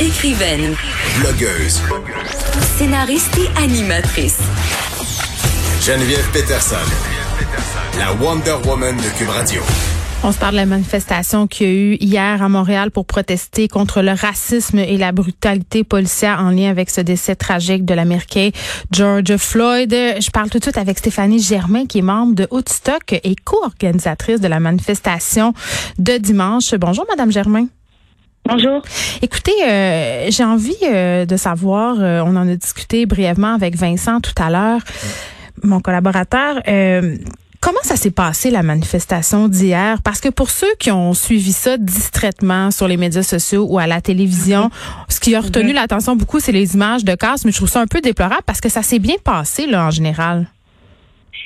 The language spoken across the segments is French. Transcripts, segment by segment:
Écrivaine. Blogueuse. Scénariste et animatrice. Geneviève Peterson. La Wonder Woman de Cube Radio. On se parle de la manifestation qu'il y a eu hier à Montréal pour protester contre le racisme et la brutalité policière en lien avec ce décès tragique de l'Américain George Floyd. Je parle tout de suite avec Stéphanie Germain, qui est membre de Woodstock et co-organisatrice de la manifestation de dimanche. Bonjour, Madame Germain. Bonjour. Écoutez, euh, j'ai envie euh, de savoir, euh, on en a discuté brièvement avec Vincent tout à l'heure, mon collaborateur. Comment ça s'est passé la manifestation d'hier? Parce que pour ceux qui ont suivi ça distraitement sur les médias sociaux ou à la télévision, mhm. ce qui a retenu l'attention beaucoup, c'est les images de casse, mais je trouve ça un peu déplorable parce que ça s'est bien passé là en général.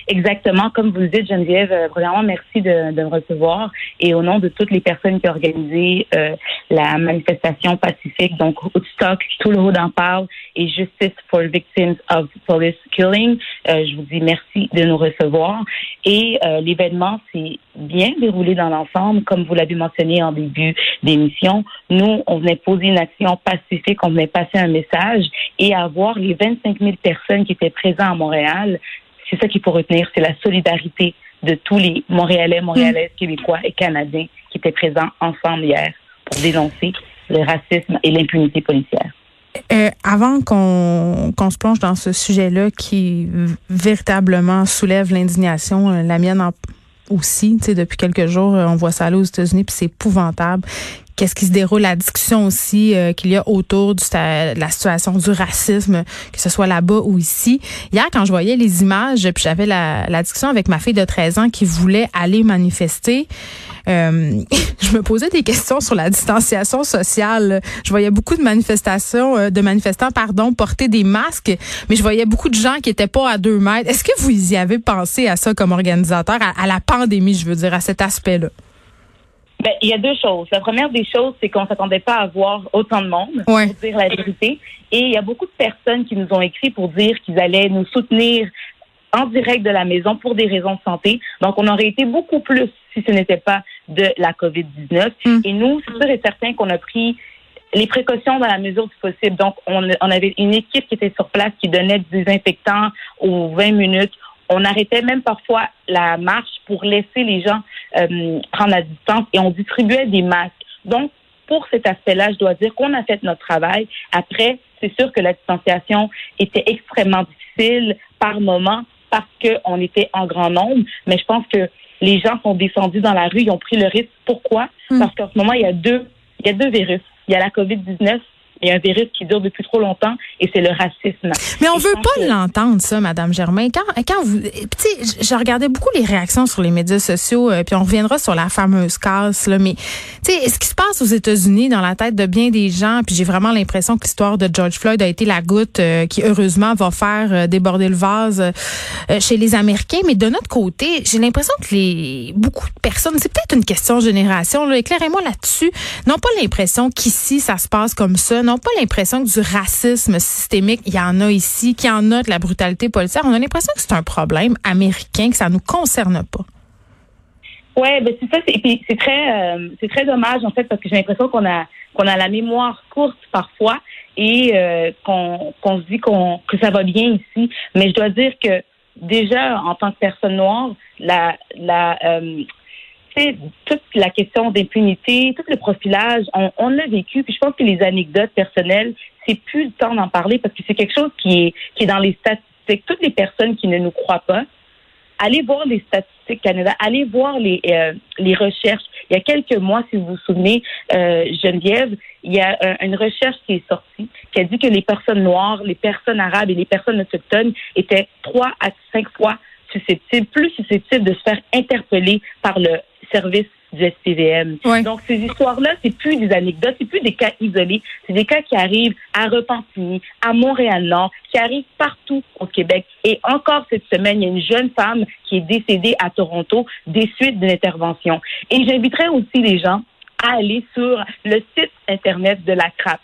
Exactement, comme vous le dites, Geneviève, euh, premièrement, merci de, de, me recevoir et au nom de toutes les personnes qui ont organisé euh, la manifestation pacifique, donc Woodstock, tout le haut en parle et Justice for Victims of Police Killing, euh, je vous dis merci de nous recevoir. Et l'événement s'est bien déroulé dans l'ensemble, comme vous l'avez mentionné en début d'émission. Nous, on venait poser une action pacifique, on venait passer un message et avoir les 25 000 personnes qui étaient présentes à Montréal c'est ça qu'il faut retenir, c'est la solidarité de tous les Montréalais, Montréalaises. Québécois et Canadiens qui étaient présents ensemble hier pour dénoncer le racisme et l'impunité policière. Euh, avant qu'on se plonge dans ce sujet-là qui véritablement soulève l'indignation, euh, la mienne aussi, tu sais, depuis quelques jours, euh, on voit ça aller aux États-Unis, puis c'est épouvantable qu'est-ce qui se déroule, la discussion aussi euh, qu'il y a autour de la situation du racisme, que ce soit là-bas ou ici. Hier, quand je voyais les images, puis j'avais la, discussion avec ma fille de 13 ans qui voulait aller manifester, euh, je me posais des questions sur la distanciation sociale. Je voyais beaucoup de manifestations, euh, de manifestants, pardon, porter des masques, mais je voyais beaucoup de gens qui étaient pas à deux mètres. Est-ce que vous y avez pensé à ça comme organisateur, à la pandémie, je veux dire, à cet aspect-là? Ben, il y a deux choses. La première des choses, c'est qu'on s'attendait pas à voir autant de monde, pour dire la vérité. Et il y a beaucoup de personnes qui nous ont écrit pour dire qu'ils allaient nous soutenir en direct de la maison pour des raisons de santé. Donc, on aurait été beaucoup plus si ce n'était pas de la COVID-19. Hmm. Et nous, c'est sûr et certain qu'on a pris les précautions dans la mesure du possible. Donc, on, on, avait une équipe qui était sur place qui donnait du désinfectant aux 20 minutes. On arrêtait même parfois la marche pour laisser les gens euh, prendre la distance et on distribuait des masques. Donc, pour cet aspect-là, je dois dire qu'on a fait notre travail. Après, c'est sûr que la distanciation était extrêmement difficile par moment parce qu'on était en grand nombre, mais je pense que les gens sont descendus dans la rue, ils ont pris le risque. Pourquoi? Hmm. Parce qu'en ce moment, il y a deux, il y a deux virus. Il y a la COVID-19 il y a un virus qui dure depuis trop longtemps et c'est le racisme. Mais on veut pas l'entendre, ça, Madame Germain. Quand, quand vous, tu sais, je regardais beaucoup les réactions sur les médias sociaux, euh, puis on reviendra sur la fameuse casse, là. Mais, tu sais, ce qui se passe aux États-Unis dans la tête de bien des gens, puis j'ai vraiment l'impression que l'histoire de George Floyd a été la goutte euh, qui, heureusement, va faire euh, déborder le vase chez les Américains. Mais de notre côté, j'ai l'impression que les, beaucoup de personnes, c'est peut-être une question de génération, là, éclairez-moi là-dessus, n'ont pas l'impression qu'ici, ça se passe comme ça, pas l'impression que du racisme systémique, il y en a ici, qu'il y en a de la brutalité policière. On a l'impression que c'est un problème américain, que ça nous concerne pas. Oui, ben c'est ça. C'est très, euh, c'est très dommage en fait parce que j'ai l'impression qu'on a qu'on a la mémoire courte parfois et euh, qu'on se dit qu'on que ça va bien ici. Mais je dois dire que déjà en tant que personne noire, la la euh, toute la question d'impunité, tout le profilage, on, l'a vécu. Puis je pense que les anecdotes personnelles, c'est plus le temps d'en parler parce que c'est quelque chose qui est, qui est dans les statistiques. Toutes les personnes qui ne nous croient pas, allez voir les statistiques Canada, allez voir les, euh, les recherches. Il y a quelques mois, si vous vous souvenez, euh, Geneviève, il y a une recherche qui est sortie qui a dit que les personnes noires, les personnes arabes et les personnes autochtones étaient trois à cinq fois susceptibles, plus susceptibles de se faire interpeller par le service du SPVM. Donc, ces histoires-là, c'est plus des anecdotes, c'est plus des cas isolés, c'est des cas qui arrivent à Repentigny, à Montréal-Nord, qui arrivent partout au Québec. Et encore cette semaine, il y a une jeune femme qui est décédée à Toronto des suites d'une intervention. Et j'inviterai aussi les gens à aller sur le site Internet de la CRAP.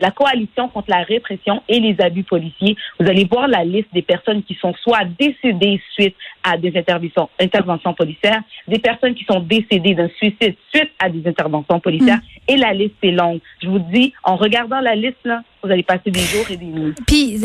La coalition contre la répression et les abus policiers. Vous allez voir la liste des personnes qui sont soit décédées suite à des interventions, interventions policières, des personnes qui sont décédées d'un suicide suite à des interventions policières, mm. et la liste est longue. Je vous dis, en regardant la liste, là, vous allez passer des jours et des nuits. Puis,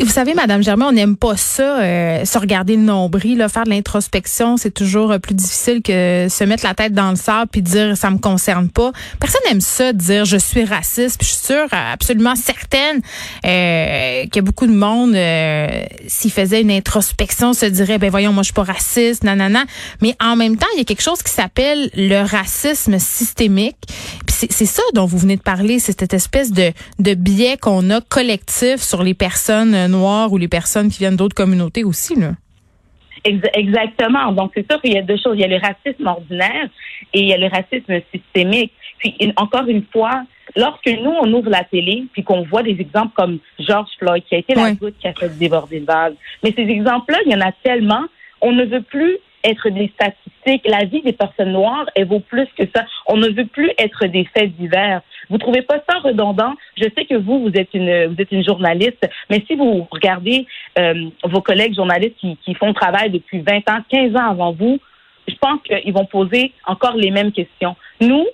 vous savez, Madame Germain, on n'aime pas ça, euh, se regarder le nombril, là, faire de l'introspection, c'est toujours euh, plus difficile que se mettre la tête dans le sable puis dire ça me concerne pas. Personne n'aime ça, dire je suis raciste. Puis je suis sûre, absolument certaine, euh, qu'il beaucoup de monde, euh, s'il faisait une introspection, se dirait ben voyons, moi je suis pas raciste, nanana. Mais en même temps, il y a quelque chose qui s'appelle le racisme systémique. Puis c'est ça dont vous venez de parler, c'est cette espèce de, de biais qu'on a collectif sur les personnes noires ou les personnes qui viennent d'autres communautés aussi, là. Exactement. Donc, c'est sûr qu'il y a deux choses. Il y a le racisme ordinaire et il y a le racisme systémique. Puis, encore une fois, lorsque nous, on ouvre la télé, puis qu'on voit des exemples comme George Floyd, qui a été la goutte qui a fait déborder le vase, mais ces exemples-là, il y en a tellement, on ne veut plus être des statistiques. La vie des personnes noires, elle vaut plus que ça. On ne veut plus être des faits divers. Vous trouvez pas ça redondant? Je sais que vous, vous êtes une, vous êtes une journaliste, mais si vous regardez euh, vos collègues journalistes qui, font le travail depuis 20 ans, 15 ans avant vous, je pense qu'ils vont poser encore les mêmes questions. Nous,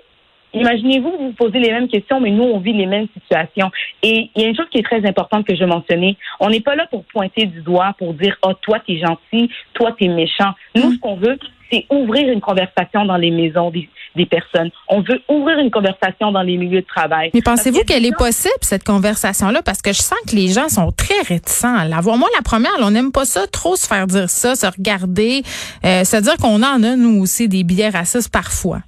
Imaginez-vous vous posez les mêmes questions, mais nous, on vit les mêmes situations. Et il y a une chose qui est très importante que je mentionnais. On n'est pas là pour pointer du doigt, pour dire, oh, toi, t'es gentil, toi, t'es méchant. Nous, ce qu'on veut, c'est ouvrir une conversation dans les maisons des, des, personnes. On veut ouvrir une conversation dans les milieux de travail. Mais pensez-vous qu'elle est possible, cette conversation-là? Parce que je sens que les gens sont très réticents à l'avoir. Moi, la première, on n'aime pas ça, trop se faire dire ça, se regarder, euh, se dire qu'on en a, nous aussi, des billets racistes parfois.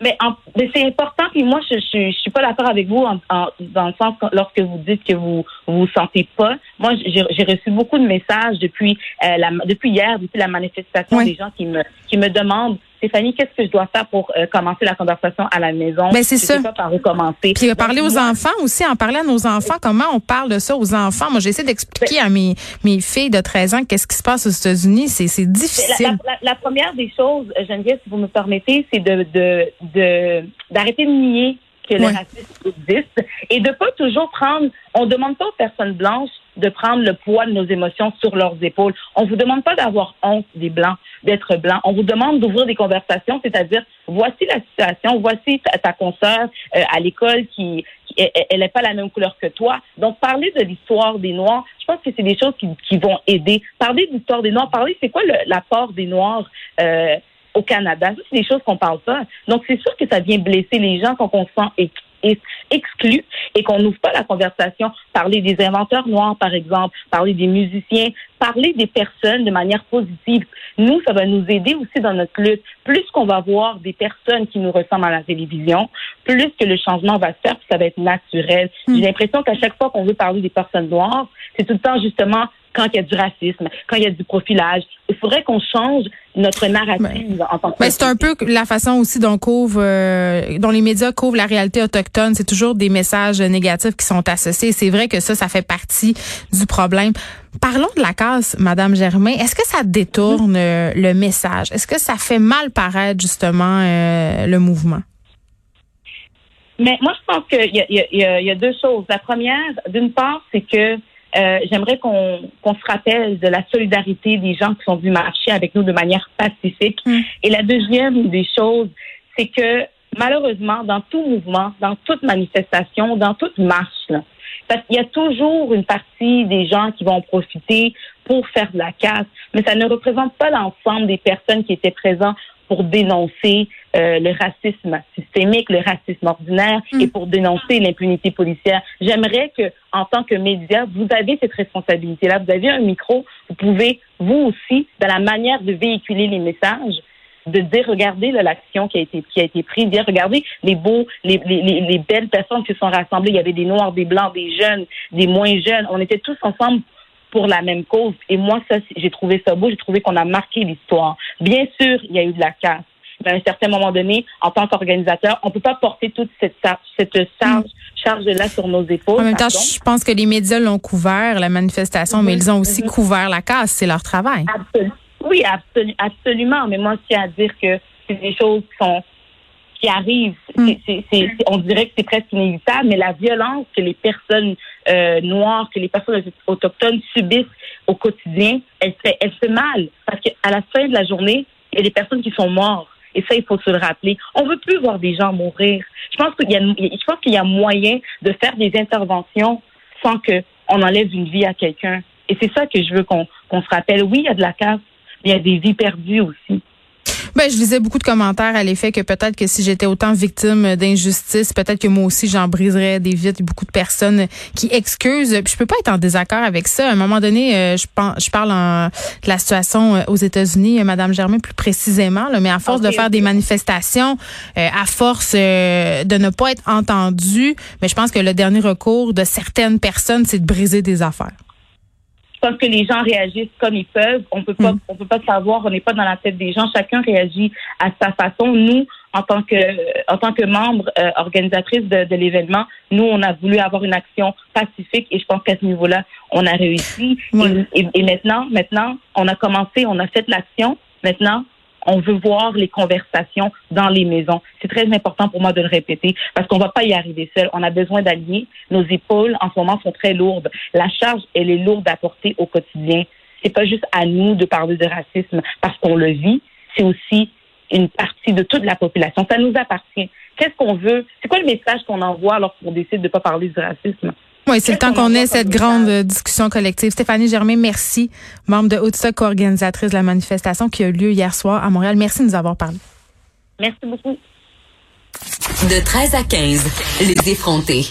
Mais, mais c'est important. Puis moi, je, je, je suis pas d'accord avec vous en, dans le sens lorsque vous dites que vous vous, sentez pas. Moi, j'ai reçu beaucoup de messages depuis euh, la, depuis hier, depuis la manifestation des gens qui me qui me demandent Stéphanie, qu'est-ce que je dois faire pour euh, commencer la conversation à la maison? Mais ben, c'est ça. Pas par où commencer. Puis parler aux enfants aussi, en parler à nos enfants, comment on parle de ça aux enfants? Moi, j'essaie d'expliquer à mes, mes filles de 13 ans qu'est-ce qui se passe aux États-Unis. C'est, c'est difficile. La, la, première des choses, Geneviève, si vous me permettez, c'est de, de, de, d'arrêter de nier que le racisme existe et de pas toujours prendre, on demande pas aux personnes blanches de prendre le poids de nos émotions sur leurs épaules. On vous demande pas d'avoir honte des blancs, d'être blanc. On vous demande d'ouvrir des conversations, c'est-à-dire voici la situation, voici ta, ta consoeur euh, à l'école qui, elle n'est pas la même couleur que toi. Donc parler de l'histoire des Noirs, je pense que c'est des choses qui, vont aider. Parler de l'histoire des Noirs, parler c'est quoi l'apport des Noirs. Euh, au Canada? C'est des choses qu'on parle pas. Donc, c'est sûr que ça vient blesser les gens quand on se sent exclu et qu'on n'ouvre pas la conversation. Parler des inventeurs noirs, par exemple, parler des musiciens, parler des personnes de manière positive. Nous, ça va nous aider aussi dans notre lutte. Plus qu'on va voir des personnes qui nous ressemblent à la télévision, plus que le changement va se faire, puis ça va être naturel. Hmm. J'ai l'impression qu'à chaque fois qu'on veut parler des personnes noires, c'est tout le temps justement quand il y a du racisme, quand il y a du profilage. Il faudrait qu'on change notre narrative en tant que Mais c'est un peu la façon aussi dont couvre, euh, dont les médias couvrent la réalité autochtone. C'est toujours des messages négatifs qui sont associés. C'est vrai que ça, ça fait partie du problème. Parlons de la casse, Madame Germain. Est-ce que ça détourne euh, le message? Est-ce que ça fait mal paraître justement euh, le mouvement? Mais moi, je pense qu'il y, y, y a, deux choses. La première, d'une part, c'est que euh, j'aimerais qu'on se rappelle de la solidarité des gens qui sont venus marcher avec nous de manière pacifique. Mm. Et la deuxième des choses, c'est que malheureusement, dans tout mouvement, dans toute manifestation, dans toute marche, parce qu'il y a toujours une partie des gens qui vont profiter pour faire de la casse, mais ça ne représente pas l'ensemble des personnes qui étaient présentes pour dénoncer euh, le racisme systémique, le racisme ordinaire mm. et pour dénoncer l'impunité policière. J'aimerais que, en tant que média, vous avez cette responsabilité-là. Vous avez un micro. Vous pouvez, vous aussi, dans la manière de véhiculer les messages, de dire regardez l'action qui a été qui a été prise, dire regardez les beaux, les, les, les belles personnes qui sont rassemblées. Il y avait des noirs, des blancs, des jeunes, des moins jeunes. On était tous ensemble pour la même cause. Et moi, ça, j'ai trouvé ça beau. J'ai trouvé qu'on a marqué l'histoire. Bien sûr, il y a eu de la casse. Mais à un certain moment donné, en tant qu'organisateur, on peut pas porter toute cette, cette charge, charge-là sur nos épaules. En même temps, je pense que les médias l'ont couvert, la manifestation, mais ils ont aussi mhm. couvert la casse. C'est leur travail. Oui, absolument. Mais moi, je tiens à dire que c'est des choses qui sont qui arrive. Mm. C'est, c'est, c'est- on dirait que c'est presque inévitable, mais la violence que les personnes euh, noires, que les personnes autochtones subissent au quotidien, elle fait, elle fait mal. Parce qu'à la fin de la journée, il y a des personnes qui sont mortes. Et ça, il faut se le rappeler. On veut plus voir des gens mourir. Je pense qu'il y a, je pense qu'il y a moyen de faire des interventions sans que on enlève une vie à quelqu'un. Et c'est ça que je veux qu'on qu'on se rappelle. Oui, il y a de la casse, mais il y a des vies perdues aussi. Ben, je lisais beaucoup de commentaires à l'effet que peut-être que si j'étais autant victime d'injustice, peut-être que moi aussi j'en briserais des vies. Il y a beaucoup de personnes qui excusent. Puis je peux pas être en désaccord avec ça. À un moment donné, euh, je, pense, je parle en, de la situation euh, aux États-Unis, euh, Madame Germain plus précisément, là, mais à force de faire des manifestations, euh, à force euh, de ne pas être entendu, mais je pense que le dernier recours de certaines personnes, c'est de briser des affaires. Pense que les gens réagissent comme ils peuvent. On peut pas, Mm. on peut pas savoir. On n'est pas dans la tête des gens. Chacun réagit à sa façon. Nous, en tant que, en tant que membre euh, organisatrice de, de l'événement, nous, on a voulu avoir une action pacifique et je pense qu'à ce niveau-là, on a réussi. Et, et- et maintenant, maintenant, on a commencé, on a fait l'action. Maintenant, on veut voir les conversations dans les maisons. C'est très important pour moi de le répéter parce qu'on va pas y arriver seul. On a besoin d'alliés. Nos épaules, en ce moment, sont très lourdes. La charge, elle est lourde à porter au quotidien. C'est pas juste à nous de parler de racisme parce qu'on le vit. C'est aussi une partie de toute la population. Ça nous appartient. Qu'est-ce qu'on veut? C'est quoi le message qu'on envoie lorsqu'on décide de pas parler du racisme? Oui, c'est le temps qu'on ait cette grande euh, discussion collective. Stéphanie Germain, merci, membre de Haute-Stock, organisatrice de la manifestation qui a eu lieu hier soir à Montréal. Merci de nous avoir parlé. Merci beaucoup. De 13 à 15, les effrontés.